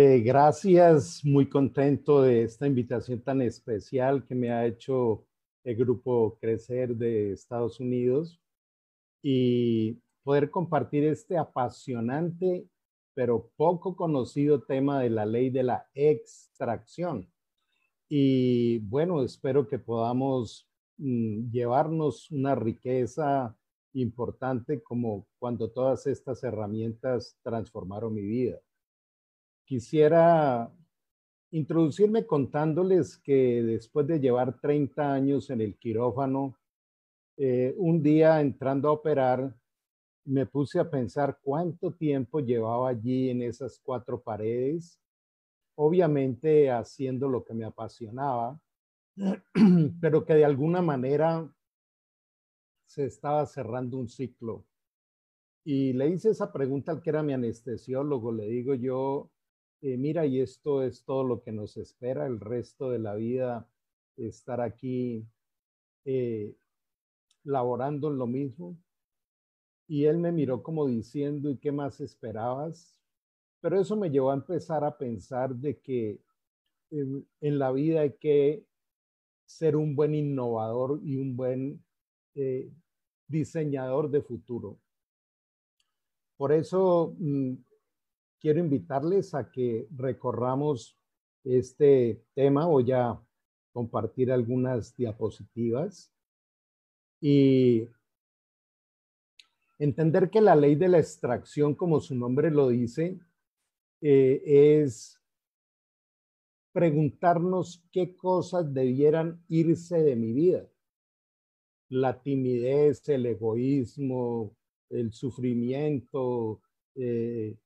Eh, gracias, muy contento de esta invitación tan especial que me ha hecho el grupo Crecer de Estados Unidos y poder compartir este apasionante pero poco conocido tema de la ley de la extracción. Y bueno, espero que podamos mm, llevarnos una riqueza importante como cuando todas estas herramientas transformaron mi vida. Quisiera introducirme contándoles que después de llevar 30 años en el quirófano, eh, un día entrando a operar, me puse a pensar cuánto tiempo llevaba allí en esas cuatro paredes, obviamente haciendo lo que me apasionaba, pero que de alguna manera se estaba cerrando un ciclo. Y le hice esa pregunta al que era mi anestesiólogo, le digo yo, eh, mira, y esto es todo lo que nos espera el resto de la vida, estar aquí eh, laborando en lo mismo. Y él me miró como diciendo, ¿y qué más esperabas? Pero eso me llevó a empezar a pensar de que en, en la vida hay que ser un buen innovador y un buen eh, diseñador de futuro. Por eso mm, quiero invitarles a que recorramos este tema. Voy a compartir algunas diapositivas y entender que la ley de la extracción, como su nombre lo dice, eh, es preguntarnos qué cosas debieran irse de mi vida. La timidez, el egoísmo, el sufrimiento, eh,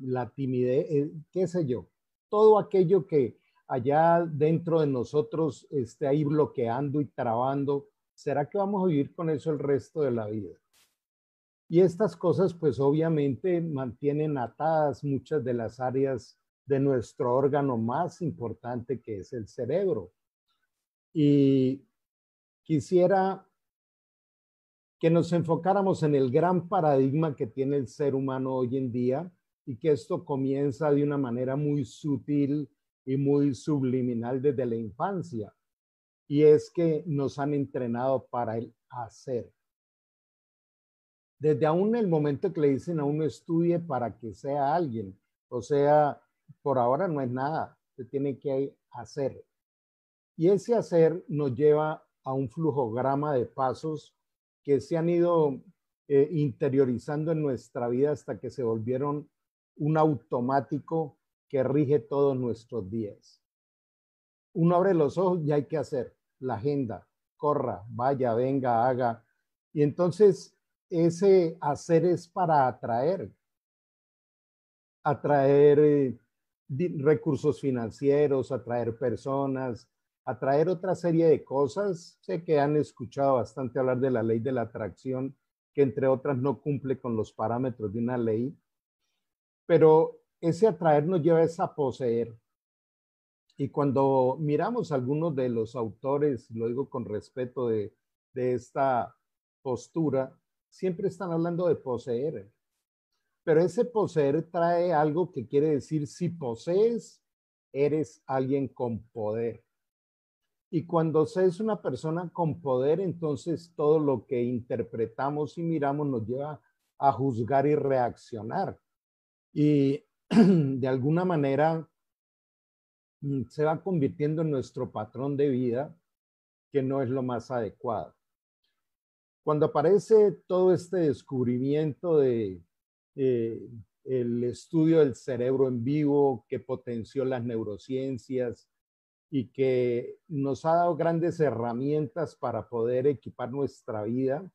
la timidez, eh, qué sé yo, todo aquello que allá dentro de nosotros esté ahí bloqueando y trabando, ¿será que vamos a vivir con eso el resto de la vida? Y estas cosas pues obviamente mantienen atadas muchas de las áreas de nuestro órgano más importante que es el cerebro. Y quisiera que nos enfocáramos en el gran paradigma que tiene el ser humano hoy en día y que esto comienza de una manera muy sutil y muy subliminal desde la infancia. Y es que nos han entrenado para el hacer. Desde aún el momento que le dicen a uno estudie para que sea alguien. O sea, por ahora no es nada, se tiene que hacer. Y ese hacer nos lleva a un flujograma de pasos que se han ido eh, interiorizando en nuestra vida hasta que se volvieron un automático que rige todos nuestros días. Uno abre los ojos y hay que hacer la agenda, corra, vaya, venga, haga. Y entonces ese hacer es para atraer, atraer eh, recursos financieros, atraer personas, atraer otra serie de cosas. Sé que han escuchado bastante hablar de la ley de la atracción, que entre otras no cumple con los parámetros de una ley, pero ese atraer nos lleva a poseer. Y cuando miramos algunos de los autores, lo digo con respeto de, de esta postura, siempre están hablando de poseer. Pero ese poseer trae algo que quiere decir, si posees, eres alguien con poder. Y cuando se es una persona con poder, entonces todo lo que interpretamos y miramos nos lleva a juzgar y reaccionar. Y de alguna manera mm, se va convirtiendo en nuestro patrón de vida, que no es lo más adecuado. Cuando aparece todo este descubrimiento de eh, el estudio del cerebro en vivo que potenció las neurociencias, y que nos ha dado grandes herramientas para poder equipar nuestra vida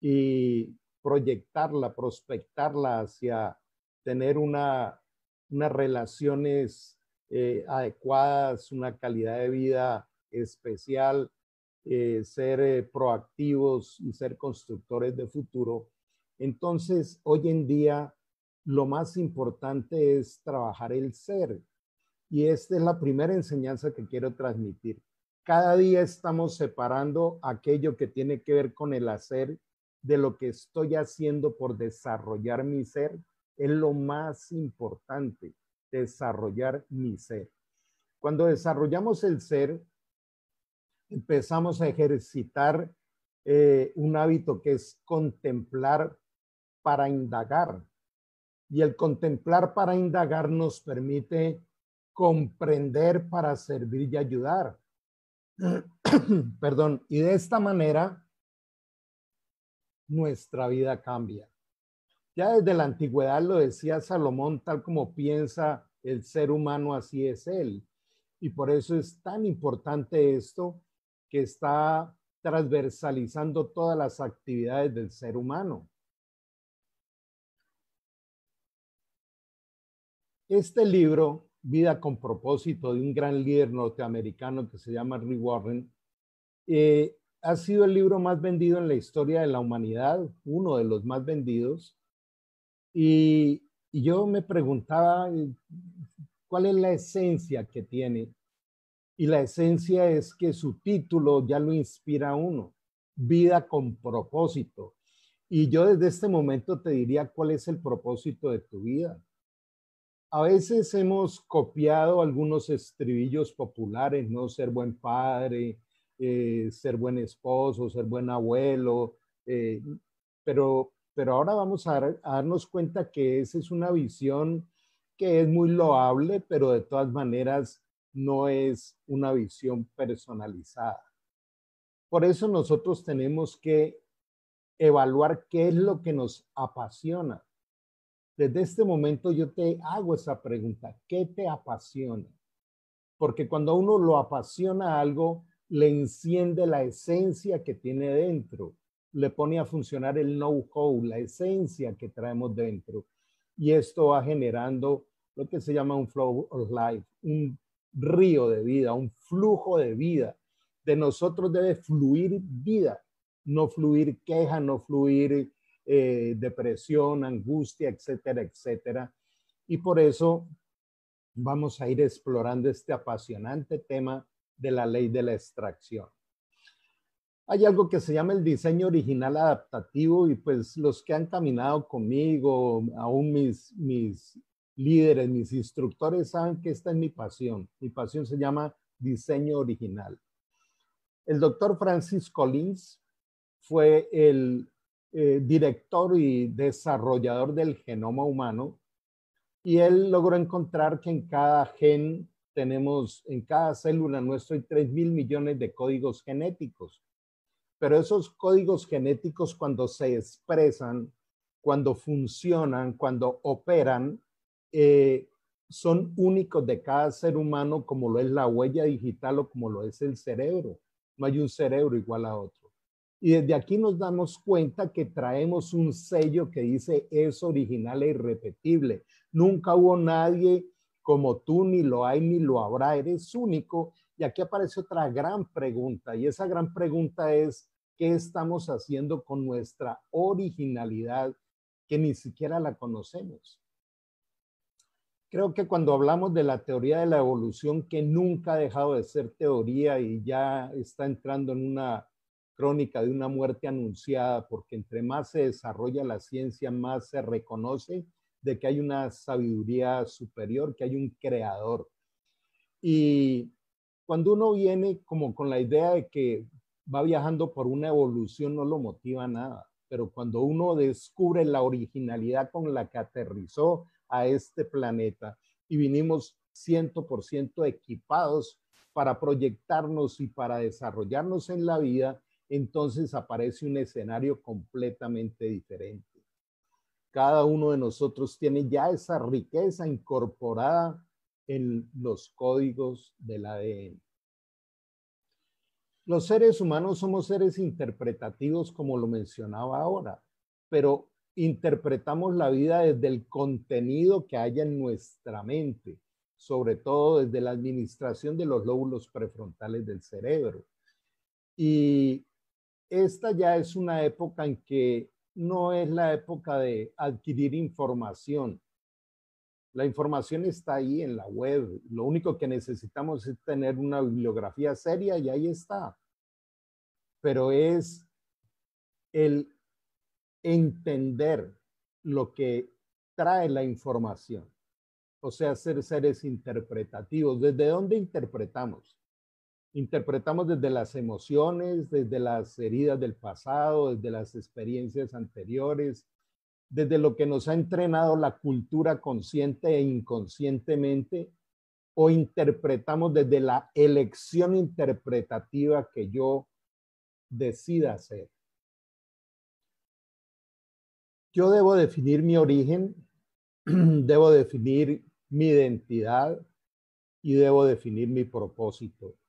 y proyectarla, prospectarla hacia tener una, unas relaciones eh, adecuadas, una calidad de vida especial, eh, ser eh, proactivos y ser constructores de futuro. Entonces, hoy en día, lo más importante es trabajar el ser. Y esta es la primera enseñanza que quiero transmitir. Cada día estamos separando aquello que tiene que ver con el hacer de lo que estoy haciendo por desarrollar mi ser. Es lo más importante, desarrollar mi ser. Cuando desarrollamos el ser, empezamos a ejercitar eh, un hábito que es contemplar para indagar. Y el contemplar para indagar nos permite comprender para servir y ayudar. Perdón, y de esta manera nuestra vida cambia. Ya desde la antigüedad lo decía Salomón, tal como piensa el ser humano, así es él. Y por eso es tan importante esto que está transversalizando todas las actividades del ser humano. Este libro, Vida con propósito, de un gran líder norteamericano que se llama Rick Warren, eh, ha sido el libro más vendido en la historia de la humanidad, uno de los más vendidos. Y, yo me preguntaba eh, cuál es la esencia que tiene y la esencia es que su título ya lo inspira uno, vida con propósito. Y yo desde este momento te diría cuál es el propósito de tu vida. A veces hemos copiado algunos estribillos populares, ¿no? Ser buen padre, eh, ser buen esposo, ser buen abuelo, eh, pero, pero ahora vamos a, a darnos cuenta que esa es una visión que es muy loable, pero de todas maneras no es una visión personalizada. Por eso nosotros tenemos que evaluar qué es lo que nos apasiona. Desde este momento yo te hago esa pregunta, ¿qué te apasiona? Porque cuando uno lo apasiona algo, le enciende la esencia que tiene dentro, le pone a funcionar el know-how, la esencia que traemos dentro. Y esto va generando lo que se llama un flow of life, un río de vida, un flujo de vida. De nosotros debe fluir vida, no fluir queja, no fluir eh, depresión, angustia, etcétera, etcétera. Y por eso vamos a ir explorando este apasionante tema de la ley de la extracción. Hay algo que se llama el diseño original adaptativo y pues los que han caminado conmigo, aún mis, mis líderes, mis instructores saben que esta es mi pasión. Mi pasión se llama diseño original. El doctor Francis Collins fue el eh, director y desarrollador del genoma humano y él logró encontrar que en cada gen tenemos, en cada célula nuestra hay 3 mil millones de códigos genéticos. Pero esos códigos genéticos cuando se expresan, cuando funcionan, cuando operan, eh, son únicos de cada ser humano, como lo es la huella digital o como lo es el cerebro. No hay un cerebro igual a otro. Y desde aquí nos damos cuenta que traemos un sello que dice es original e irrepetible. Nunca hubo nadie como tú, ni lo hay, ni lo habrá. Eres único. Y aquí aparece otra gran pregunta. Y esa gran pregunta es, ¿qué estamos haciendo con nuestra originalidad que ni siquiera la conocemos? Creo que cuando hablamos de la teoría de la evolución, que nunca ha dejado de ser teoría y ya está entrando en una crónica de una muerte anunciada, porque entre más se desarrolla la ciencia, más se reconoce de que hay una sabiduría superior, que hay un creador. Y cuando uno viene como con la idea de que va viajando por una evolución, no lo motiva nada. Pero cuando uno descubre la originalidad con la que aterrizó a este planeta y vinimos 100% equipados para proyectarnos y para desarrollarnos en la vida, entonces aparece un escenario completamente diferente. Cada uno de nosotros tiene ya esa riqueza incorporada en los códigos del ADN. Los seres humanos somos seres interpretativos, como lo mencionaba ahora, pero interpretamos la vida desde el contenido que haya en nuestra mente, sobre todo desde la administración de los lóbulos prefrontales del cerebro. Y esta ya es una época en que no es la época de adquirir información. La información está ahí en la web. Lo único que necesitamos es tener una bibliografía seria y ahí está. Pero es el entender lo que trae la información. O sea, ser seres interpretativos. ¿Desde dónde interpretamos? Interpretamos desde las emociones, desde las heridas del pasado, desde las experiencias anteriores, desde lo que nos ha entrenado la cultura consciente e inconscientemente, o interpretamos desde la elección interpretativa que yo decida hacer. Yo debo definir mi origen, debo definir mi identidad y debo definir mi propósito.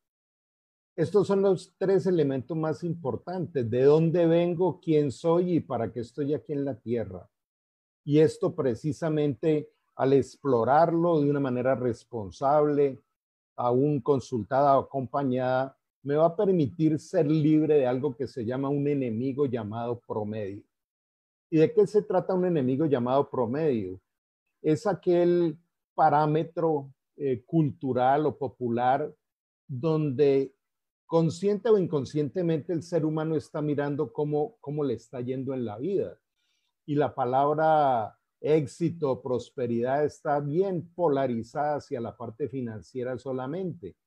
Estos son los tres elementos más importantes. ¿De dónde vengo? ¿Quién soy? ¿Y para qué estoy aquí en la tierra? Y esto precisamente al explorarlo de una manera responsable, aún consultada o acompañada, me va a permitir ser libre de algo que se llama un enemigo llamado promedio. ¿Y de qué se trata un enemigo llamado promedio? Es aquel parámetro eh, cultural o popular donde consciente o inconscientemente el ser humano está mirando cómo, cómo le está yendo en la vida. Y la palabra éxito, prosperidad está bien polarizada hacia la parte financiera solamente.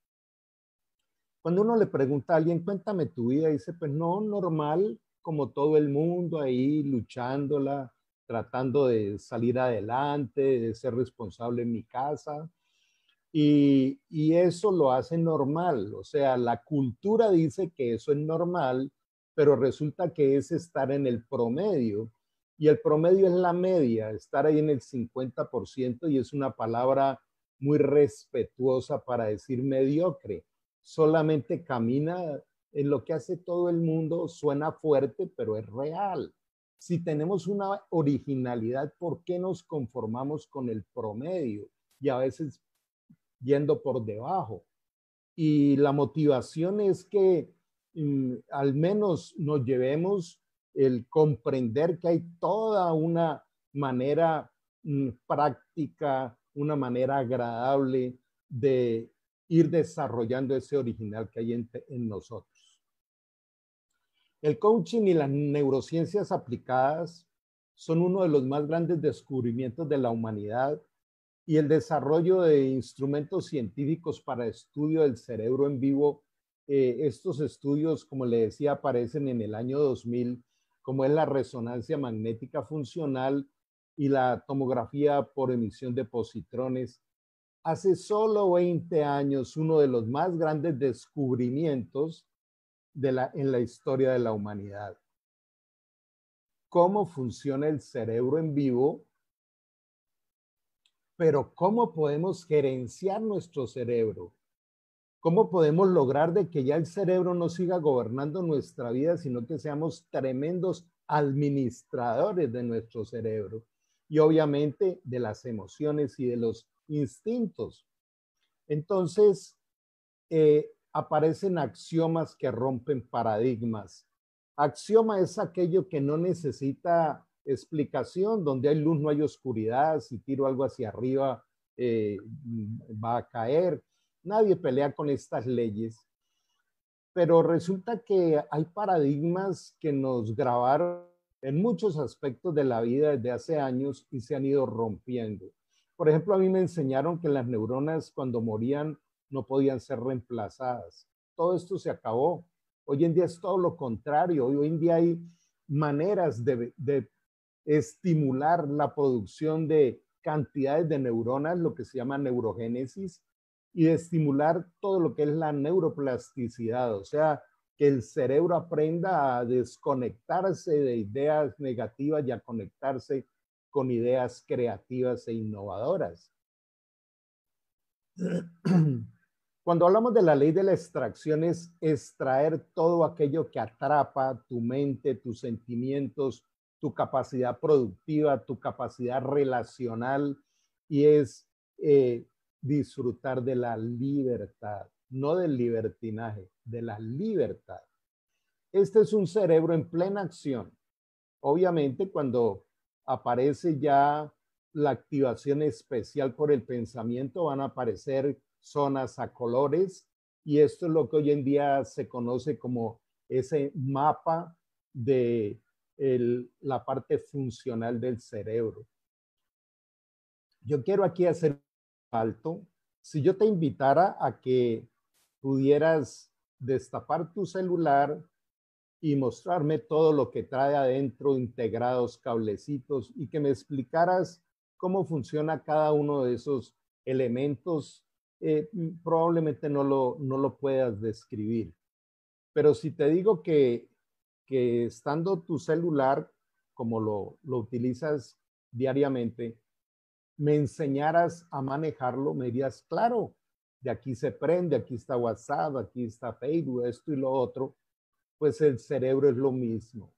Cuando uno le pregunta a alguien, cuéntame tu vida, dice, pues no, normal, como todo el mundo ahí luchándola, tratando de salir adelante, de ser responsable en mi casa. Y, eso lo hace normal. O sea, la cultura dice que eso es normal, pero resulta que es estar en el promedio. Y el promedio es la media, estar ahí en el 50% y es una palabra muy respetuosa para decir mediocre. Solamente camina en lo que hace todo el mundo suena fuerte, pero es real. Si tenemos una originalidad, ¿por qué nos conformamos con el promedio y a veces yendo por debajo? Y la motivación es que mm, al menos nos llevemos el comprender que hay toda una manera mm, práctica, una manera agradable de ir desarrollando ese original que hay en nosotros. El coaching y las neurociencias aplicadas son uno de los más grandes descubrimientos de la humanidad y el desarrollo de instrumentos científicos para estudio del cerebro en vivo. Eh, estos estudios, como le decía, aparecen en el año 2000, como es la resonancia magnética funcional y la tomografía por emisión de positrones. Hace solo 20 años, uno de los más grandes descubrimientos en la historia de la humanidad. Cómo funciona el cerebro en vivo, pero cómo podemos gerenciar nuestro cerebro. ¿Cómo podemos lograr de que ya el cerebro no siga gobernando nuestra vida, sino que seamos tremendos administradores de nuestro cerebro? Y obviamente de las emociones y de los instintos. Entonces, eh, aparecen axiomas que rompen paradigmas. Axioma es aquello que no necesita explicación, donde hay luz no hay oscuridad, si tiro algo hacia arriba eh, va a caer. Nadie pelea con estas leyes, pero resulta que hay paradigmas que nos grabaron en muchos aspectos de la vida desde hace años y se han ido rompiendo. Por ejemplo, a mí me enseñaron que las neuronas cuando morían no podían ser reemplazadas. Todo esto se acabó. Hoy en día es todo lo contrario. Hoy, en día hay maneras de, de estimular la producción de cantidades de neuronas, lo que se llama neurogénesis, y estimular todo lo que es la neuroplasticidad, o sea, que el cerebro aprenda a desconectarse de ideas negativas y a conectarse con ideas creativas e innovadoras. Cuando hablamos de la ley de la extracción es extraer todo aquello que atrapa tu mente, tus sentimientos, tu capacidad productiva, tu capacidad relacional y es eh, disfrutar de la libertad, no del libertinaje, de la libertad. Este es un cerebro en plena acción. Obviamente cuando aparece ya la activación especial por el pensamiento, van a aparecer zonas a colores y esto es lo que hoy en día se conoce como ese mapa de la parte funcional del cerebro. Yo quiero aquí hacer alto. Si yo te invitara a que pudieras destapar tu celular y mostrarme todo lo que trae adentro, integrados, cablecitos, y que me explicaras cómo funciona cada uno de esos elementos, eh, probablemente no lo, no lo puedas describir. Pero si te digo que que estando tu celular, como lo, lo utilizas diariamente, me enseñaras a manejarlo, me dirías, claro, de aquí se prende, aquí está WhatsApp, aquí está Facebook, esto y lo otro, pues el cerebro es lo mismo.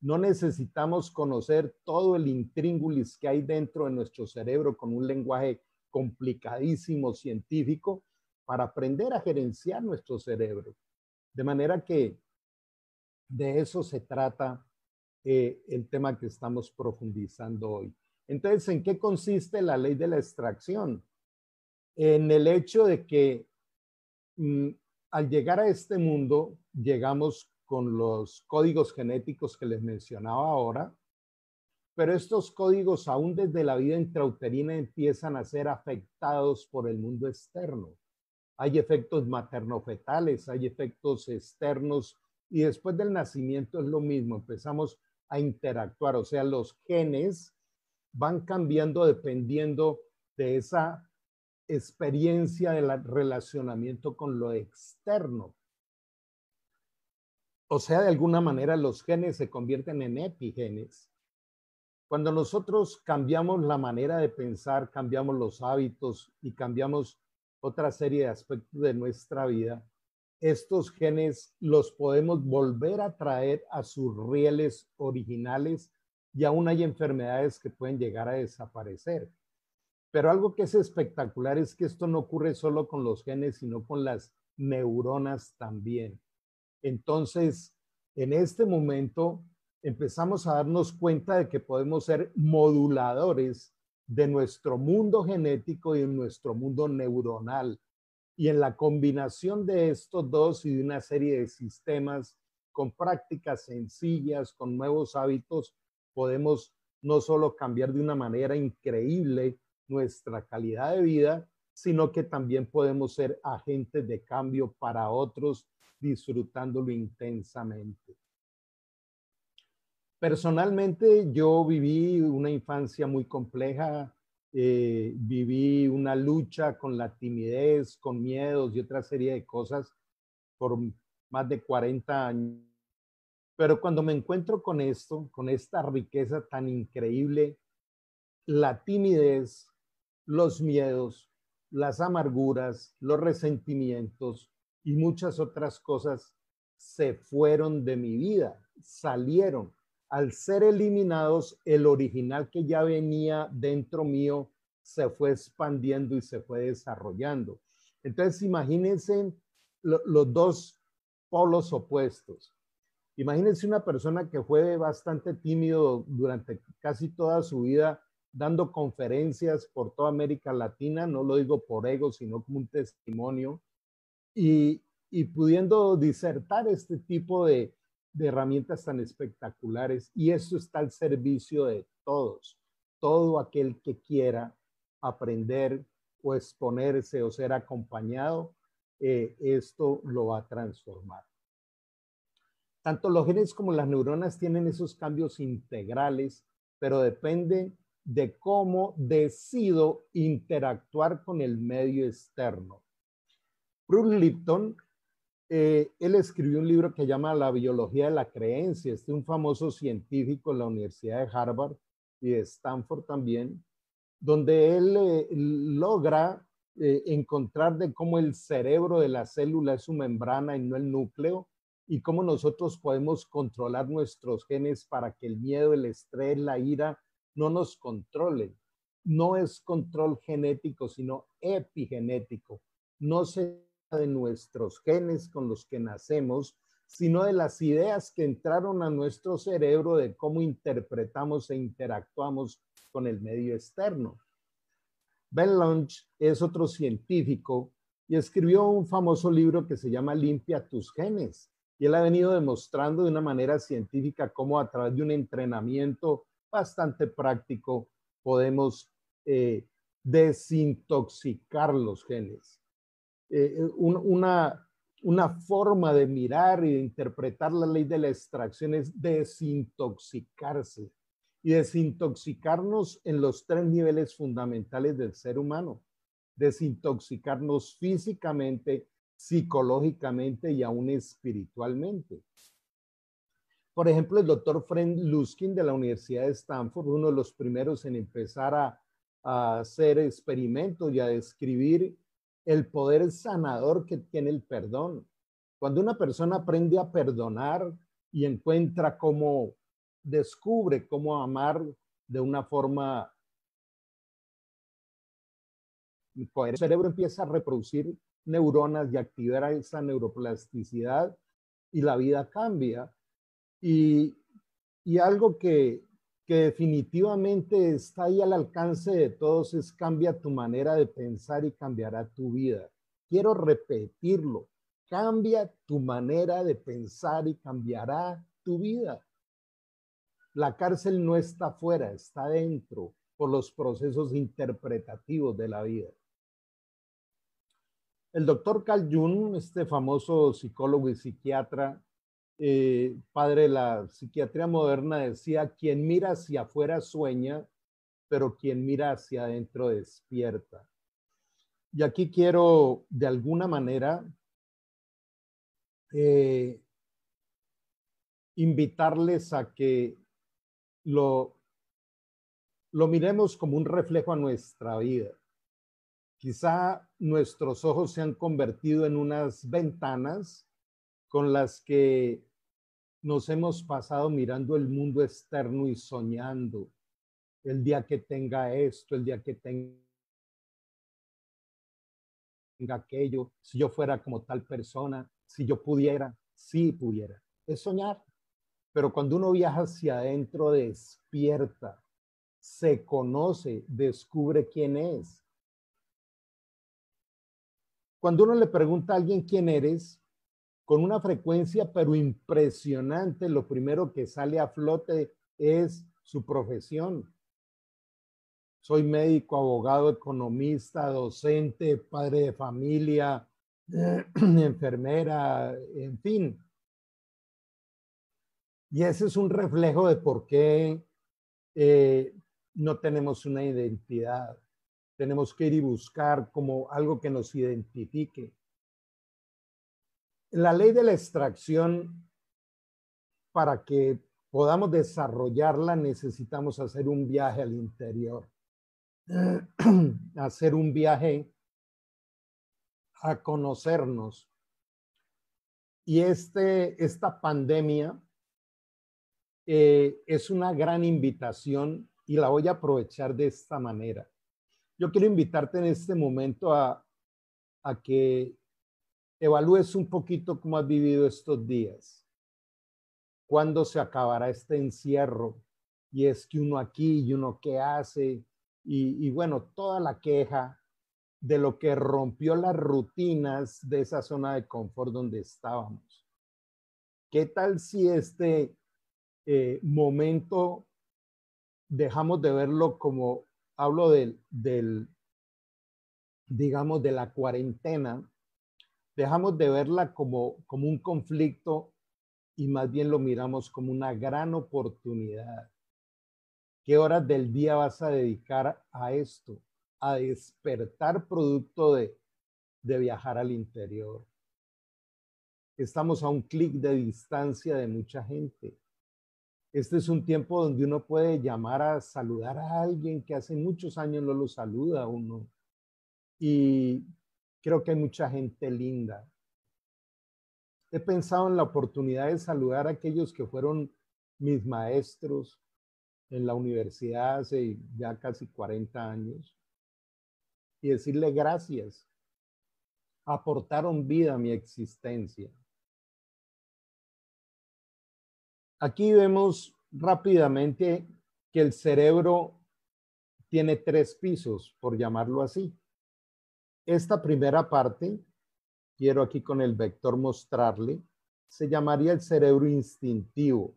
No necesitamos conocer todo el intríngulis que hay dentro de nuestro cerebro con un lenguaje complicadísimo científico para aprender a gerenciar nuestro cerebro. De manera que de eso se trata eh, el tema que estamos profundizando hoy. Entonces, ¿en qué consiste la ley de la extracción? En el hecho de que mm, al llegar a este mundo, llegamos con los códigos genéticos que les mencionaba ahora, pero estos códigos aún desde la vida intrauterina empiezan a ser afectados por el mundo externo. Hay efectos maternofetales, hay efectos externos y después del nacimiento es lo mismo, empezamos a interactuar, o sea, los genes van cambiando dependiendo de esa experiencia del relacionamiento con lo externo. O sea, de alguna manera los genes se convierten en epigenes. Cuando nosotros cambiamos la manera de pensar, cambiamos los hábitos y cambiamos otra serie de aspectos de nuestra vida, estos genes los podemos volver a traer a sus rieles originales y aún hay enfermedades que pueden llegar a desaparecer. Pero algo que es espectacular es que esto no ocurre solo con los genes, sino con las neuronas también. Entonces, en este momento empezamos a darnos cuenta de que podemos ser moduladores de nuestro mundo genético y de nuestro mundo neuronal. Y en la combinación de estos dos y de una serie de sistemas con prácticas sencillas, con nuevos hábitos, podemos no solo cambiar de una manera increíble nuestra calidad de vida, sino que también podemos ser agentes de cambio para otros disfrutándolo intensamente. Personalmente, yo viví una infancia muy compleja, eh, viví una lucha con la timidez, con miedos y otra serie de cosas por más de 40 años. Pero cuando me encuentro con esto, con esta riqueza tan increíble, la timidez, los miedos, las amarguras, los resentimientos y muchas otras cosas se fueron de mi vida, salieron al ser eliminados, el original que ya venía dentro mío se fue expandiendo y se fue desarrollando. Entonces, imagínense los dos polos opuestos. Imagínense una persona que fue bastante tímido durante casi toda su vida, dando conferencias por toda América Latina, no lo digo por ego, sino como un testimonio, y, y pudiendo disertar este tipo de, de herramientas tan espectaculares y eso está al servicio de todos. Todo aquel que quiera aprender o exponerse o ser acompañado, eh, esto lo va a transformar. Tanto los genes como las neuronas tienen esos cambios integrales, pero depende de cómo decido interactuar con el medio externo. Bruce Lipton eh, él escribió un libro que llama La biología de la creencia. Este es un famoso científico en la Universidad de Harvard y de Stanford también, donde él eh, logra eh, encontrar de cómo el cerebro de la célula es su membrana y no el núcleo, y cómo nosotros podemos controlar nuestros genes para que el miedo, el estrés, la ira no nos controlen. No es control genético, sino epigenético. No se de nuestros genes con los que nacemos, sino de las ideas que entraron a nuestro cerebro de cómo interpretamos e interactuamos con el medio externo. Ben Lunch es otro científico y escribió un famoso libro que se llama Limpia tus genes. Y él ha venido demostrando de una manera científica cómo a través de un entrenamiento bastante práctico podemos eh, desintoxicar los genes. Eh, una, una forma de mirar y de interpretar la ley de la extracción es desintoxicarse y desintoxicarnos en los tres niveles fundamentales del ser humano. Desintoxicarnos físicamente, psicológicamente y aún espiritualmente. Por ejemplo, el doctor Fred Luskin de la Universidad de Stanford, uno de los primeros en empezar a, a hacer experimentos y a describir el poder sanador que tiene el perdón. Cuando una persona aprende a perdonar y encuentra cómo descubre cómo amar de una forma el cerebro empieza a reproducir neuronas y activar esa neuroplasticidad y la vida cambia. Y, y algo que, que definitivamente está ahí al alcance de todos es cambia tu manera de pensar y cambiará tu vida. Quiero repetirlo, cambia tu manera de pensar y cambiará tu vida. La cárcel no está fuera, está dentro por los procesos interpretativos de la vida. El doctor Carl Jung, este famoso psicólogo y psiquiatra, eh, padre la psiquiatría moderna, decía, quien mira hacia afuera sueña, pero quien mira hacia adentro despierta. Y aquí quiero, de alguna manera, eh, invitarles a que lo, lo miremos como un reflejo a nuestra vida. Quizá nuestros ojos se han convertido en unas ventanas con las que nos hemos pasado mirando el mundo externo y soñando el día que tenga esto, el día que tenga aquello, si yo fuera como tal persona, si yo pudiera, si pudiera. Es soñar. Pero cuando uno viaja hacia adentro, despierta, se conoce, descubre quién es. Cuando uno le pregunta a alguien quién eres, con una frecuencia pero impresionante, lo primero que sale a flote es su profesión. Soy médico, abogado, economista, docente, padre de familia, enfermera, en fin. Y ese es un reflejo de por qué eh, no tenemos una identidad. Tenemos que ir y buscar como algo que nos identifique la ley de la extracción, para que podamos desarrollarla, necesitamos hacer un viaje al interior, hacer un viaje a conocernos. Y este, esta pandemia eh, es una gran invitación y la voy a aprovechar de esta manera. Yo quiero invitarte en este momento a, a que evalúes un poquito cómo has vivido estos días. ¿Cuándo se acabará este encierro? Y es que uno aquí y uno qué hace. Y, bueno, toda la queja de lo que rompió las rutinas de esa zona de confort donde estábamos. ¿Qué tal si este eh, momento dejamos de verlo como, hablo del, digamos, de la cuarentena, dejamos de verla como, como un conflicto y más bien lo miramos como una gran oportunidad. ¿Qué horas del día vas a dedicar a esto? A despertar producto de, de viajar al interior. Estamos a un clic de distancia de mucha gente. Este es un tiempo donde uno puede llamar a saludar a alguien que hace muchos años no lo saluda a uno. Y creo que hay mucha gente linda. he pensado en la oportunidad de saludar a aquellos que fueron mis maestros en la universidad hace ya casi 40 años y decirle gracias. Aportaron vida a mi existencia. Aquí vemos rápidamente que el cerebro tiene tres pisos, por llamarlo así. Esta primera parte, quiero aquí con el vector mostrarle, se llamaría el cerebro instintivo.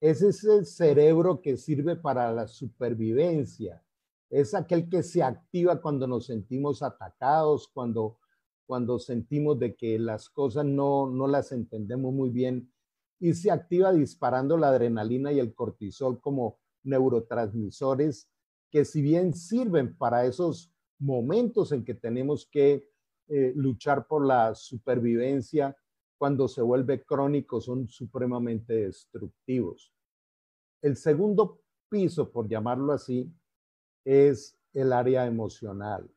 Ese es el cerebro que sirve para la supervivencia. Es aquel que se activa cuando nos sentimos atacados, cuando, cuando sentimos de que las cosas no, no las entendemos muy bien y se activa disparando la adrenalina y el cortisol como neurotransmisores que si bien sirven para esos momentos en que tenemos que eh, luchar por la supervivencia, cuando se vuelve crónico son supremamente destructivos. El segundo piso, por llamarlo así, es el área emocional.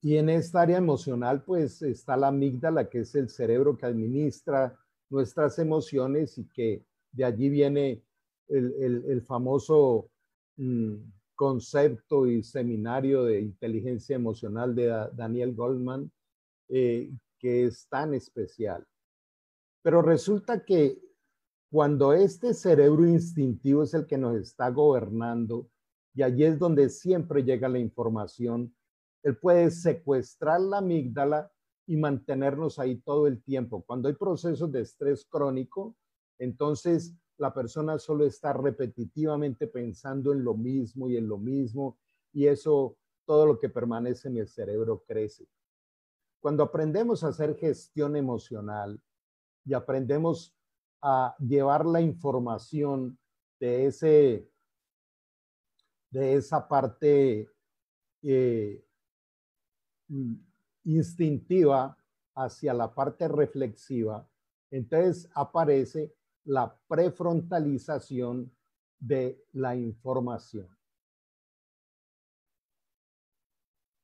Y en esta área emocional, pues está la amígdala, que es el cerebro que administra nuestras emociones y que de allí viene el, famoso mm, concepto y seminario de inteligencia emocional de Daniel Goldman, eh, que es tan especial. Pero resulta que cuando este cerebro instintivo es el que nos está gobernando, y allí es donde siempre llega la información, él puede secuestrar la amígdala y mantenernos ahí todo el tiempo. Cuando hay procesos de estrés crónico, entonces la persona solo está repetitivamente pensando en lo mismo y en lo mismo, y eso, todo lo que permanece en el cerebro crece. Cuando aprendemos a hacer gestión emocional y aprendemos a llevar la información de ese de esa parte eh, Mm, instintiva hacia la parte reflexiva, entonces aparece la prefrontalización de la información.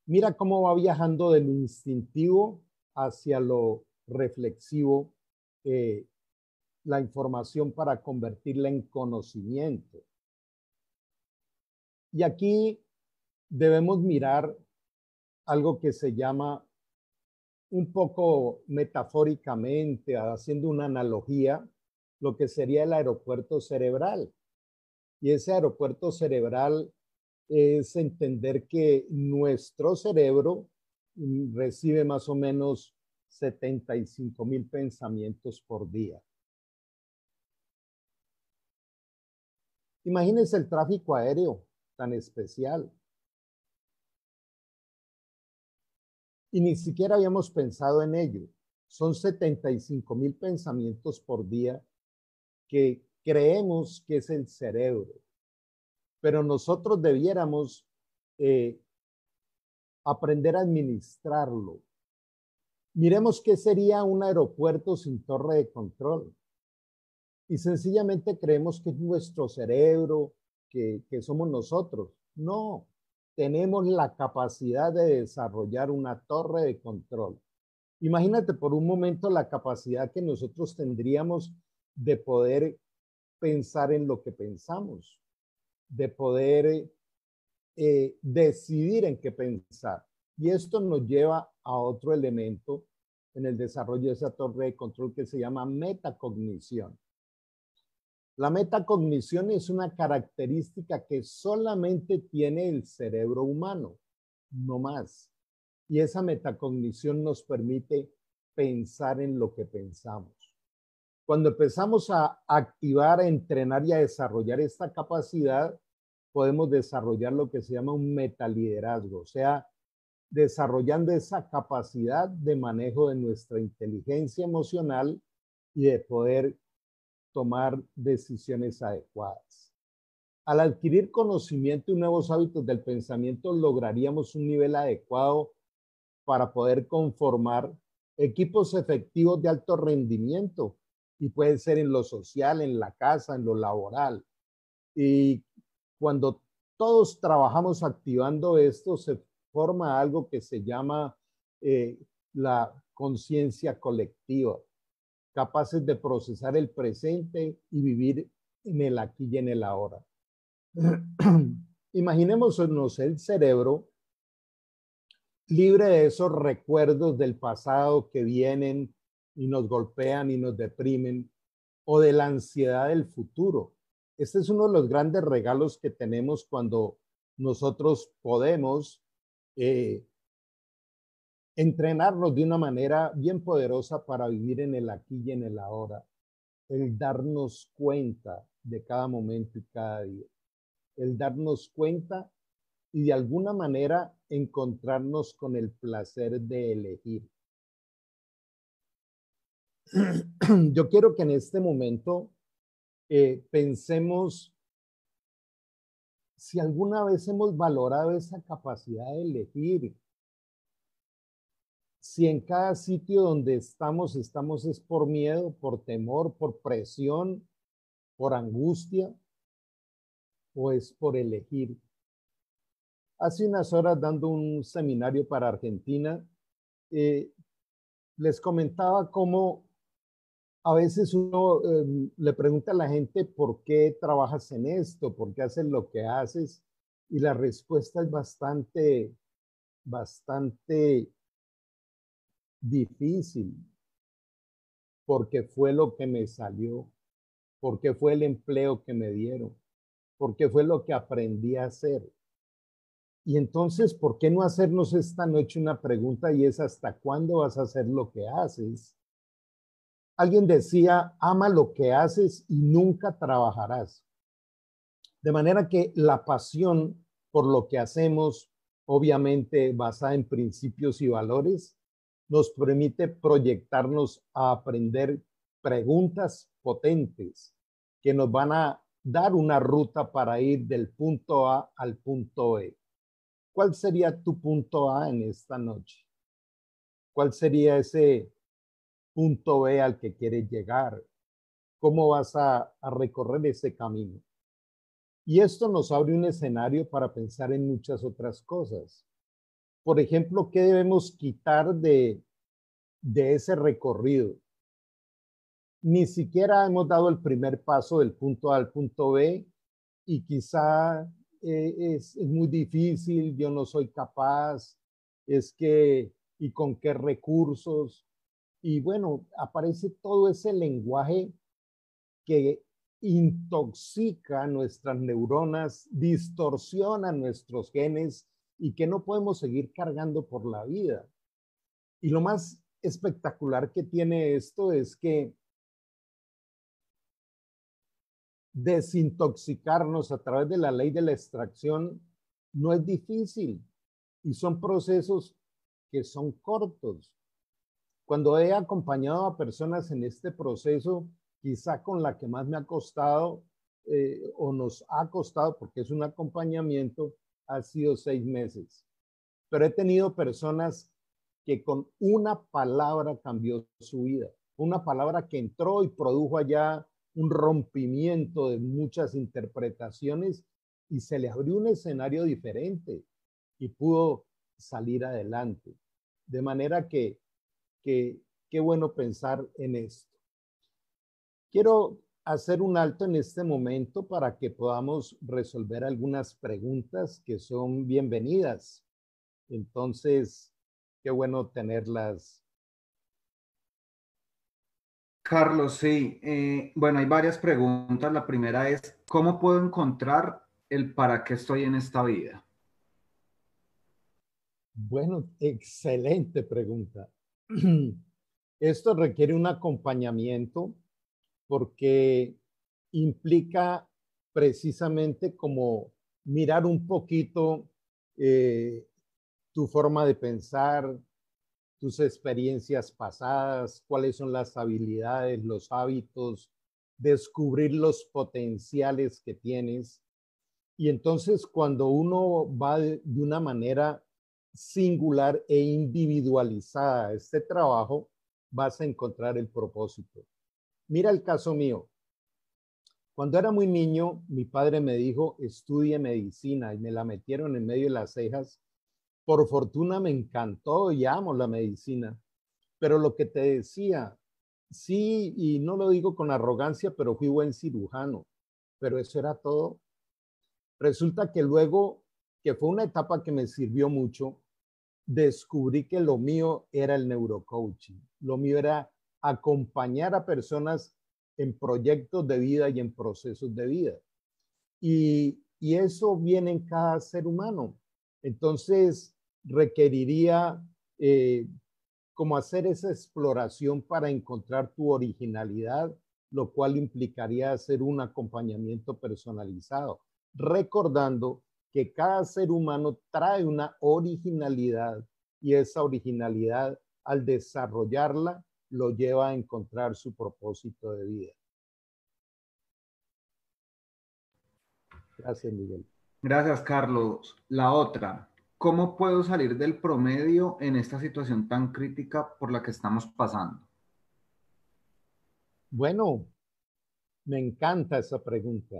Mira cómo va viajando del instintivo hacia lo reflexivo eh, la información para convertirla en conocimiento. Y aquí debemos mirar algo que se llama un poco metafóricamente, haciendo una analogía, lo que sería el aeropuerto cerebral. Y ese aeropuerto cerebral es entender que nuestro cerebro recibe más o menos 75 mil pensamientos por día. Imagínense el tráfico aéreo tan especial. y ni siquiera habíamos pensado en ello. Son 75 mil pensamientos por día que creemos que es el cerebro, pero nosotros debiéramos eh, aprender a administrarlo. Miremos qué sería un aeropuerto sin torre de control. Y sencillamente creemos que es nuestro cerebro, que, que somos nosotros. No, tenemos la capacidad de desarrollar una torre de control. Imagínate por un momento la capacidad que nosotros tendríamos de poder pensar en lo que pensamos, de poder eh, decidir en qué pensar. Y esto nos lleva a otro elemento en el desarrollo de esa torre de control que se llama metacognición. La metacognición es una característica que solamente tiene el cerebro humano, no más. Y esa metacognición nos permite pensar en lo que pensamos. Cuando empezamos a activar, a entrenar y a desarrollar esta capacidad, podemos desarrollar lo que se llama un metaliderazgo, o sea, desarrollando esa capacidad de manejo de nuestra inteligencia emocional y de poder tomar decisiones adecuadas. Al adquirir conocimiento y nuevos hábitos del pensamiento, lograríamos un nivel adecuado para poder conformar equipos efectivos de alto rendimiento y puede ser en lo social, en la casa, en lo laboral. Y cuando todos trabajamos activando esto, se forma algo que se llama eh, la conciencia colectiva, capaces de procesar el presente y vivir en el aquí y en el ahora. Imaginémonos el cerebro libre de esos recuerdos del pasado que vienen y nos golpean y nos deprimen, o de la ansiedad del futuro. Este es uno de los grandes regalos que tenemos cuando nosotros podemos eh, entrenarnos de una manera bien poderosa para vivir en el aquí y en el ahora, el darnos cuenta de cada momento y cada día, el darnos cuenta y de alguna manera encontrarnos con el placer de elegir. Yo quiero que en este momento eh, pensemos si alguna vez hemos valorado esa capacidad de elegir, si en cada sitio donde estamos, estamos es por miedo, por temor, por presión, por angustia, o es por elegir. Hace unas horas dando un seminario para Argentina, eh, les comentaba cómo a veces uno em, le pregunta a la gente por qué trabajas en esto, por qué haces lo que haces, y la respuesta es bastante, bastante difícil, porque fue lo que me salió, porque fue el empleo que me dieron, porque fue lo que aprendí a hacer. Y entonces, ¿por qué no hacernos esta noche una pregunta y es hasta cuándo vas a hacer lo que haces? Alguien decía, ama lo que haces y nunca trabajarás. De manera que la pasión por lo que hacemos, obviamente basada en principios y valores, nos permite proyectarnos a aprender preguntas potentes que nos van a dar una ruta para ir del punto A al punto E. ¿Cuál sería tu punto A en esta noche? ¿Cuál sería ese punto B al que quieres llegar? ¿Cómo vas a, recorrer ese camino? Y esto nos abre un escenario para pensar en muchas otras cosas. Por ejemplo, ¿qué debemos quitar de, de ese recorrido? Ni siquiera hemos dado el primer paso del punto A al punto B y quizá eh, es, es muy difícil, yo no soy capaz, es que, ¿y con qué recursos? Y bueno, aparece todo ese lenguaje que intoxica nuestras neuronas, distorsiona nuestros genes y que no podemos seguir cargando por la vida. Y lo más espectacular que tiene esto es que desintoxicarnos a través de la ley de la extracción no es difícil y son procesos que son cortos. Cuando he acompañado a personas en este proceso, quizá con la que más me ha costado eh, o nos ha costado, porque es un acompañamiento, ha sido seis meses. Pero he tenido personas que con una palabra cambió su vida, una palabra que entró y produjo allá un rompimiento de muchas interpretaciones y se le abrió un escenario diferente y pudo salir adelante. De manera que, que qué bueno pensar en esto. Quiero hacer un alto en este momento para que podamos resolver algunas preguntas que son bienvenidas. Entonces, qué bueno tenerlas. Carlos, sí. Eh, bueno, hay varias preguntas. La primera es, ¿cómo puedo encontrar el para qué estoy en esta vida? Bueno, excelente pregunta. Esto requiere un acompañamiento porque implica precisamente como mirar un poquito eh, tu forma de pensar, tus experiencias pasadas, cuáles son las habilidades, los hábitos, descubrir los potenciales que tienes. Y entonces cuando uno va de, una manera singular e individualizada este trabajo, vas a encontrar el propósito. Mira el caso mío. Cuando era muy niño, mi padre me dijo, estudie medicina y me la metieron en medio de las cejas. Por fortuna me encantó y amo la medicina, Pero lo que te decía, sí, y no lo digo con arrogancia, pero fui buen cirujano, pero eso era todo. Resulta que luego, que fue una etapa que me sirvió mucho, descubrí que lo mío era el neurocoaching. Lo mío era acompañar a personas en proyectos de vida y en procesos de vida. Y, eso viene en cada ser humano. Entonces, requeriría eh, como hacer esa exploración para encontrar tu originalidad, lo cual implicaría hacer un acompañamiento personalizado, recordando que cada ser humano trae una originalidad y esa originalidad al desarrollarla lo lleva a encontrar su propósito de vida. Gracias, Miguel. Gracias, Carlos. La otra, ¿cómo puedo salir del promedio en esta situación tan crítica por la que estamos pasando? Bueno, me encanta esa pregunta,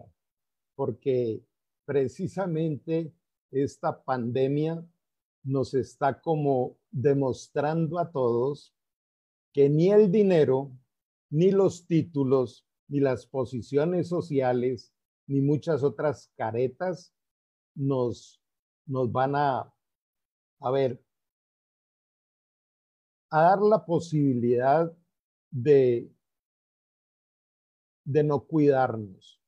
porque precisamente esta pandemia nos está como demostrando a todos que ni el dinero, ni los títulos, ni las posiciones sociales, ni muchas otras caretas nos, nos van a, a ver, a dar la posibilidad de, de no cuidarnos.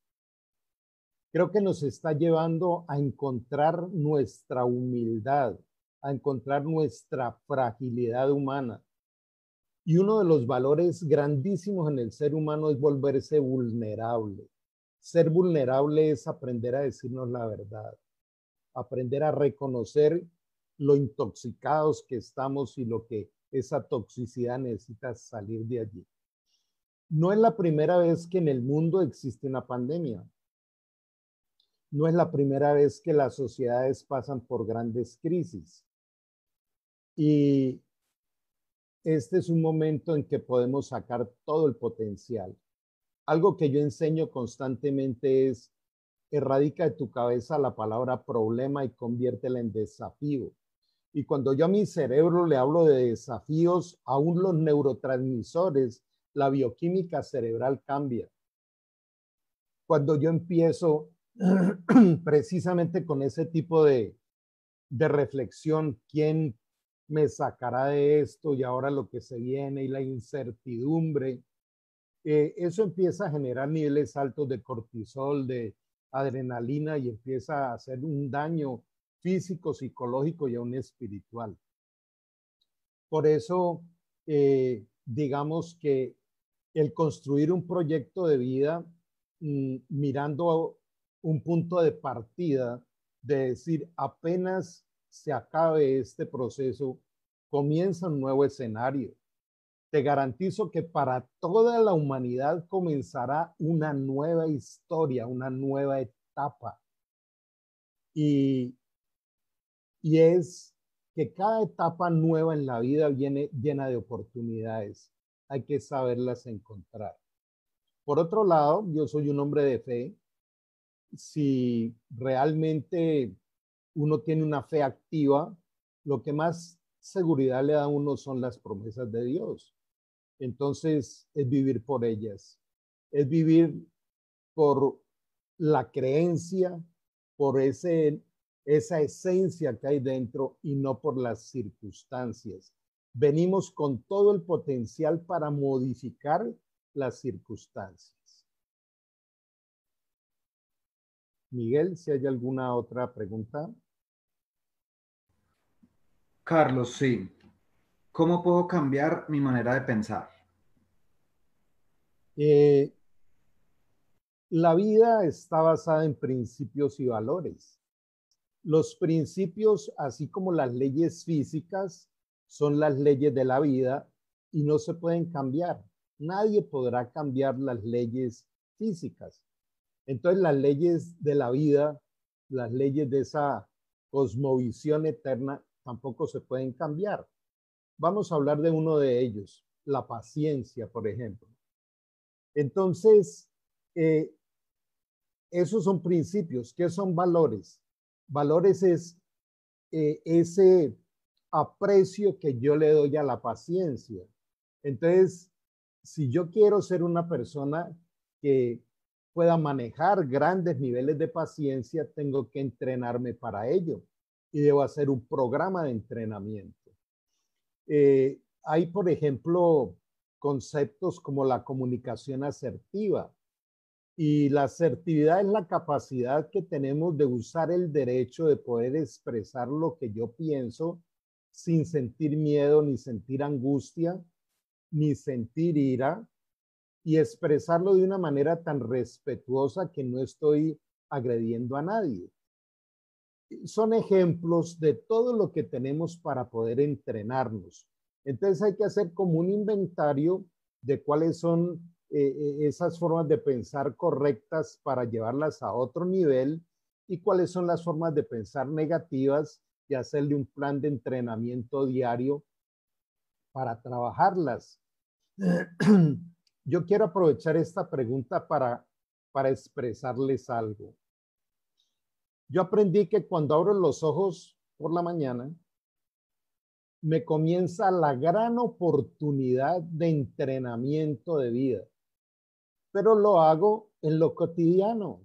Creo que nos está llevando a encontrar nuestra humildad, a encontrar nuestra fragilidad humana. Y uno de los valores grandísimos en el ser humano es volverse vulnerable. Ser vulnerable es aprender a decirnos la verdad, aprender a reconocer lo intoxicados que estamos y lo que esa toxicidad necesita salir de allí. No es la primera vez que en el mundo existe una pandemia. No es la primera vez que las sociedades pasan por grandes crisis. Y este es un momento en que podemos sacar todo el potencial. Algo que yo enseño constantemente es, erradica de tu cabeza la palabra problema y conviértela en desafío. Y cuando yo a mi cerebro le hablo de desafíos, aún los neurotransmisores, la bioquímica cerebral cambia. Cuando yo empiezo precisamente con ese tipo de, de reflexión, ¿quién me sacará de esto y ahora lo que se viene y la incertidumbre. Eh, eso empieza a generar niveles altos de cortisol, de adrenalina y empieza a hacer un daño físico, psicológico y aún espiritual. Por eso, eh, digamos que el construir un proyecto de vida mm, mirando un punto de partida, de decir, apenas se acabe este proceso, comienza un nuevo escenario. Te garantizo que para toda la humanidad comenzará una nueva historia, una nueva etapa. Y, y es que cada etapa nueva en la vida viene llena de oportunidades. Hay que saberlas encontrar. Por otro lado, yo soy un hombre de fe. Si realmente uno tiene una fe activa, lo que más seguridad le da a uno son las promesas de Dios. Entonces, es vivir por ellas, es vivir por la creencia, por ese, esa esencia que hay dentro y no por las circunstancias. Venimos con todo el potencial para modificar las circunstancias. Miguel, si hay alguna otra pregunta. Carlos, sí. ¿Cómo puedo cambiar mi manera de pensar? Eh, la vida está basada en principios y valores. Los principios, así como las leyes físicas, son las leyes de la vida y no se pueden cambiar. Nadie podrá cambiar las leyes físicas. Entonces las leyes de la vida, las leyes de esa cosmovisión eterna, tampoco se pueden cambiar. Vamos a hablar de uno de ellos, la paciencia, por ejemplo. Entonces, eh, esos son principios. ¿Qué son valores? Valores es eh, ese aprecio que yo le doy a la paciencia. Entonces, si yo quiero ser una persona que pueda manejar grandes niveles de paciencia, tengo que entrenarme para ello y debo hacer un programa de entrenamiento. Eh, hay, por ejemplo, conceptos como la comunicación asertiva. Y la asertividad es la capacidad que tenemos de usar el derecho de poder expresar lo que yo pienso sin sentir miedo, ni sentir angustia, ni sentir ira, y expresarlo de una manera tan respetuosa que no estoy agrediendo a nadie. Son ejemplos de todo lo que tenemos para poder entrenarnos. Entonces hay que hacer como un inventario de cuáles son eh, eh, esas formas de pensar correctas para llevarlas a otro nivel y cuáles son las formas de pensar negativas y hacerle un plan de entrenamiento diario para trabajarlas. Yo quiero aprovechar esta pregunta para, para expresarles algo. Yo aprendí que cuando abro los ojos por la mañana, me comienza la gran oportunidad de entrenamiento de vida, pero lo hago en lo cotidiano.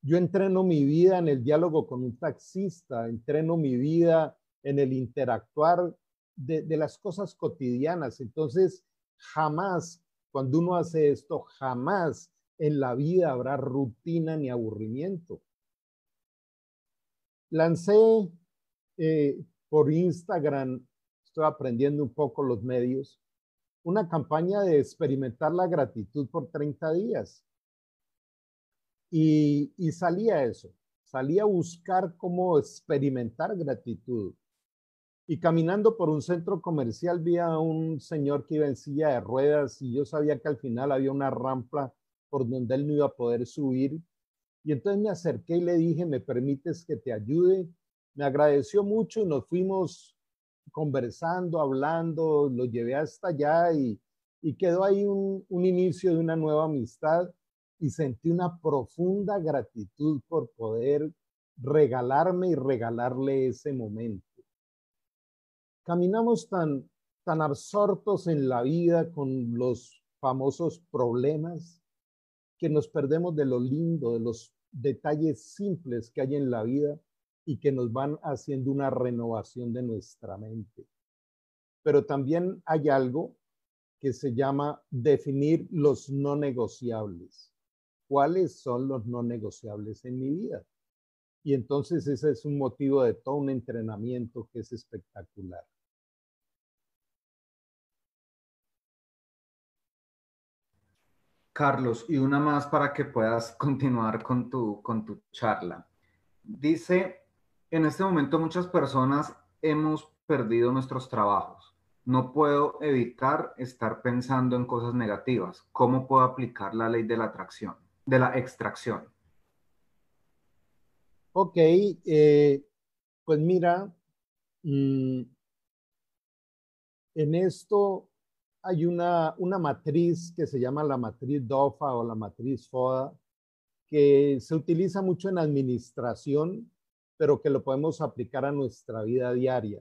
Yo entreno mi vida en el diálogo con un taxista, entreno mi vida en el interactuar de, de las cosas cotidianas. Entonces, jamás cuando uno hace esto, jamás en la vida habrá rutina ni aburrimiento. Lancé eh, por Instagram, estoy aprendiendo un poco los medios, una campaña de experimentar la gratitud por 30 días. Y, y salía eso, salía a buscar cómo experimentar gratitud. Y caminando por un centro comercial vi a un señor que iba en silla de ruedas y yo sabía que al final había una rampa por donde él no iba a poder subir. Y entonces me acerqué y le dije, ¿me permites que te ayude? Me agradeció mucho y nos fuimos conversando, hablando, lo llevé hasta allá y, quedó ahí un inicio de una nueva amistad y sentí una profunda gratitud por poder regalarme y regalarle ese momento caminamos tan, tan absortos en la vida con los famosos problemas que nos perdemos de lo lindo, de los detalles simples que hay en la vida y que nos van haciendo una renovación de nuestra mente. Pero también hay algo que se llama definir los no negociables. ¿Cuáles son los no negociables en mi vida? Y entonces ese es un motivo de todo un entrenamiento que es espectacular. Carlos, y una más para que puedas continuar con tu, con tu charla. Dice, en este momento muchas personas hemos perdido nuestros trabajos. No puedo evitar estar pensando en cosas negativas. ¿Cómo puedo aplicar la ley de la atracción, de la extracción? Ok, eh, pues mira, mm, en esto hay una, una matriz que se llama la matriz DOFA o la matriz FODA, que se utiliza mucho en administración, pero que lo podemos aplicar a nuestra vida diaria.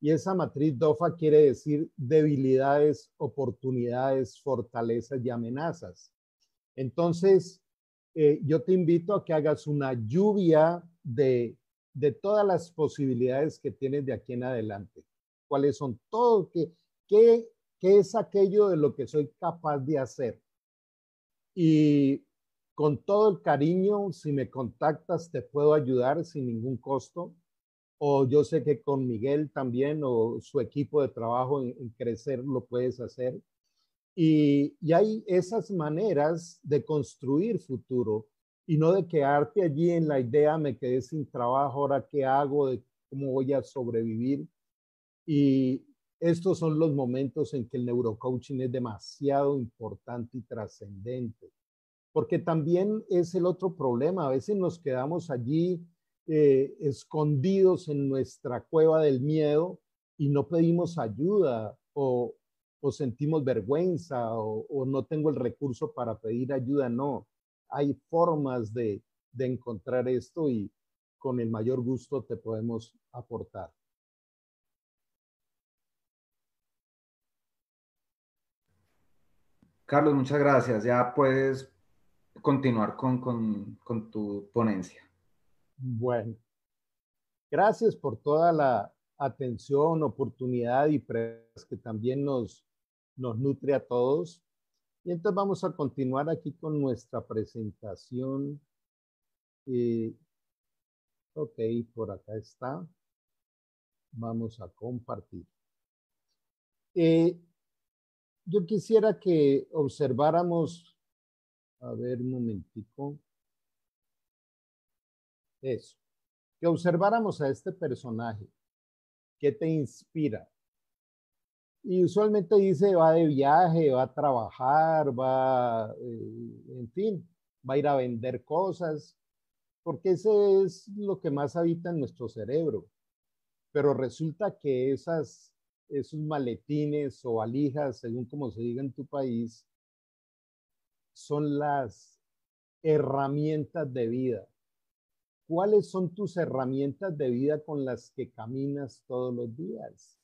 Y esa matriz DOFA quiere decir debilidades, oportunidades, fortalezas y amenazas. Entonces, eh, yo te invito a que hagas una lluvia de, de todas las posibilidades que tienes de aquí en adelante. ¿Cuáles son todo? ¿Qué, qué ¿Qué es aquello de lo que soy capaz de hacer? Y con todo el cariño, si me contactas, te puedo ayudar sin ningún costo. O yo sé que con Miguel también o su equipo de trabajo en, crecer lo puedes hacer. Y, y, hay esas maneras de construir futuro y no de quedarte allí en la idea, me quedé sin trabajo, ahora qué hago, de cómo voy a sobrevivir. Y, estos son los momentos en que el neurocoaching es demasiado importante y trascendente, porque también es el otro problema. A veces nos quedamos allí eh, escondidos en nuestra cueva del miedo y no pedimos ayuda o, sentimos vergüenza o, o, no tengo el recurso para pedir ayuda. No, hay formas de, de encontrar esto y con el mayor gusto te podemos aportar. Carlos, muchas gracias. Ya puedes continuar con, con tu ponencia. Bueno, gracias por toda la atención, oportunidad y que también nos, nos nutre a todos. Y entonces vamos a continuar aquí con nuestra presentación. Eh, ok, por acá está. Vamos a compartir. Eh, yo quisiera que observáramos, a ver un momentico, eso, que observáramos a este personaje. ¿Qué te inspira? Y usualmente dice, va de viaje, va a trabajar, va, eh, en fin, va a ir a vender cosas, porque ese es lo que más habita en nuestro cerebro. Pero resulta que esas, esos maletines o valijas, según como se diga en tu país, son las herramientas de vida. ¿Cuáles son tus herramientas de vida con las que caminas todos los días?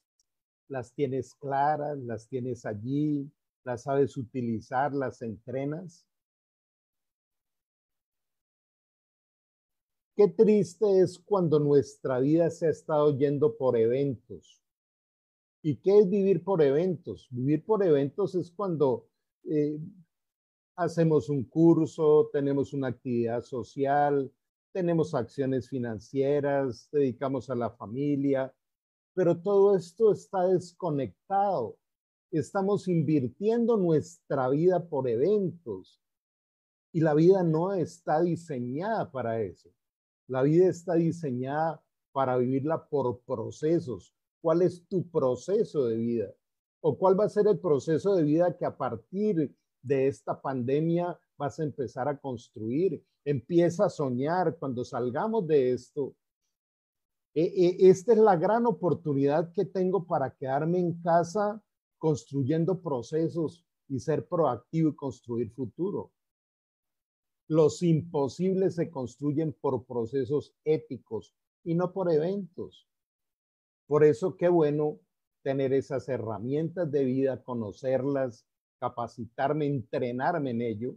¿Las tienes claras? ¿Las tienes allí? ¿Las sabes utilizar? ¿Las entrenas? Qué triste es cuando nuestra vida se ha estado yendo por eventos. ¿Y qué es vivir por eventos? Vivir por eventos es cuando eh, hacemos un curso, tenemos una actividad social, tenemos acciones financieras, dedicamos a la familia, pero todo esto está desconectado. Estamos invirtiendo nuestra vida por eventos y la vida no está diseñada para eso. La vida está diseñada para vivirla por procesos. ¿Cuál es tu proceso de vida? ¿O cuál va a ser el proceso de vida que a partir de esta pandemia vas a empezar a construir? Empieza a soñar cuando salgamos de esto. E, e, esta es la gran oportunidad que tengo para quedarme en casa construyendo procesos y ser proactivo y construir futuro. Los imposibles se construyen por procesos éticos y no por eventos. Por eso qué bueno tener esas herramientas de vida, conocerlas, capacitarme, entrenarme en ello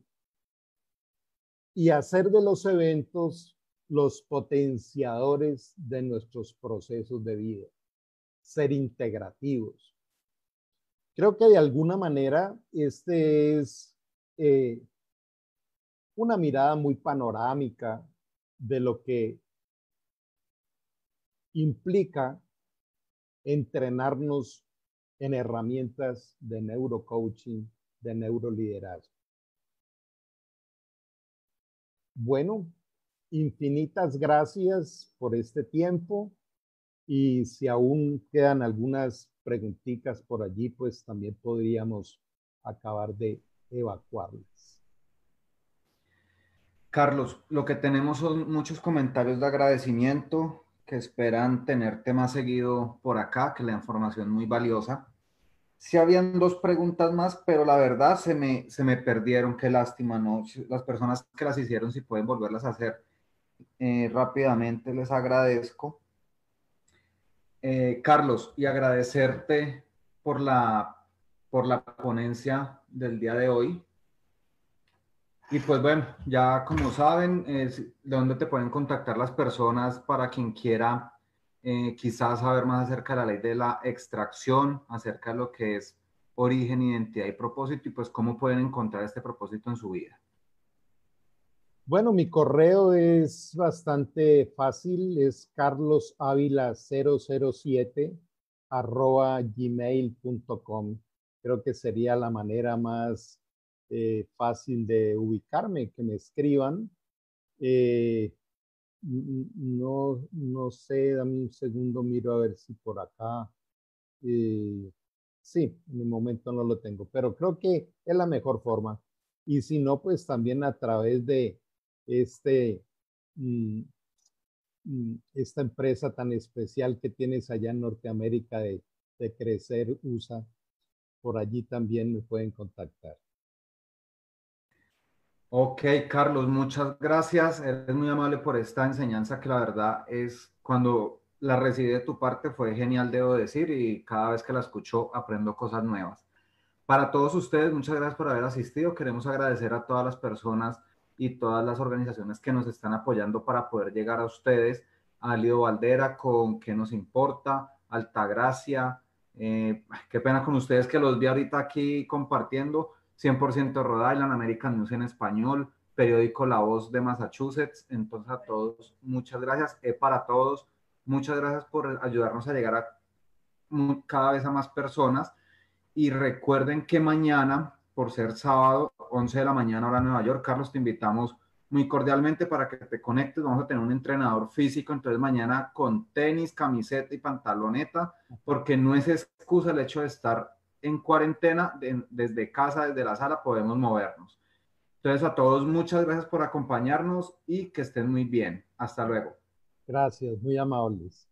y hacer de los eventos los potenciadores de nuestros procesos de vida, ser integrativos. Creo que de alguna manera este es eh, una mirada muy panorámica de lo que implica entrenarnos en herramientas de neurocoaching, de neuroliderazgo. Bueno, infinitas gracias por este tiempo y si aún quedan algunas preguntitas por allí, pues también podríamos acabar de evacuarlas. Carlos, lo que tenemos son muchos comentarios de agradecimiento que esperan tenerte más seguido por acá, que la información es muy valiosa. Sí habían dos preguntas más, pero la verdad se me, se me perdieron, qué lástima, ¿no? Las personas que las hicieron, si pueden volverlas a hacer eh, rápidamente, les agradezco. Eh, Carlos, y agradecerte por la, por la ponencia del día de hoy. Y pues bueno, ya como saben, es de dónde te pueden contactar las personas para quien quiera eh, quizás saber más acerca de la ley de la extracción, acerca de lo que es origen, identidad y propósito, y pues cómo pueden encontrar este propósito en su vida. Bueno, mi correo es bastante fácil, es carlosavila007 arroba gmail.com. Creo que sería la manera más eh, fácil de ubicarme, que me escriban. Eh, no, no sé, dame un segundo, miro a ver si por acá. Eh, sí, en el momento no lo tengo, pero creo que es la mejor forma. Y si no, pues también a través de este, mm, mm, esta empresa tan especial que tienes allá en Norteamérica de, de Crecer USA, por allí también me pueden contactar. Ok, Carlos, muchas gracias. Eres muy amable por esta enseñanza que la verdad es cuando la recibí de tu parte fue genial, debo decir, y cada vez que la escucho aprendo cosas nuevas. Para todos ustedes, muchas gracias por haber asistido. Queremos agradecer a todas las personas y todas las organizaciones que nos están apoyando para poder llegar a ustedes. A Lido Valdera con ¿Qué nos importa? Altagracia. Eh, qué pena con ustedes que los vi ahorita aquí compartiendo. 100% Rhode Island, American News en español, periódico La Voz de Massachusetts. Entonces a todos, muchas gracias. E para todos, muchas gracias por ayudarnos a llegar a cada vez a más personas. Y recuerden que mañana, por ser sábado, 11 de la mañana, hora Nueva York, Carlos, te invitamos muy cordialmente para que te conectes. Vamos a tener un entrenador físico, entonces mañana con tenis, camiseta y pantaloneta, porque no es excusa el hecho de estar en cuarentena, desde casa, desde la sala, podemos movernos. Entonces a todos muchas gracias por acompañarnos y que estén muy bien. Hasta luego. Gracias, muy amables.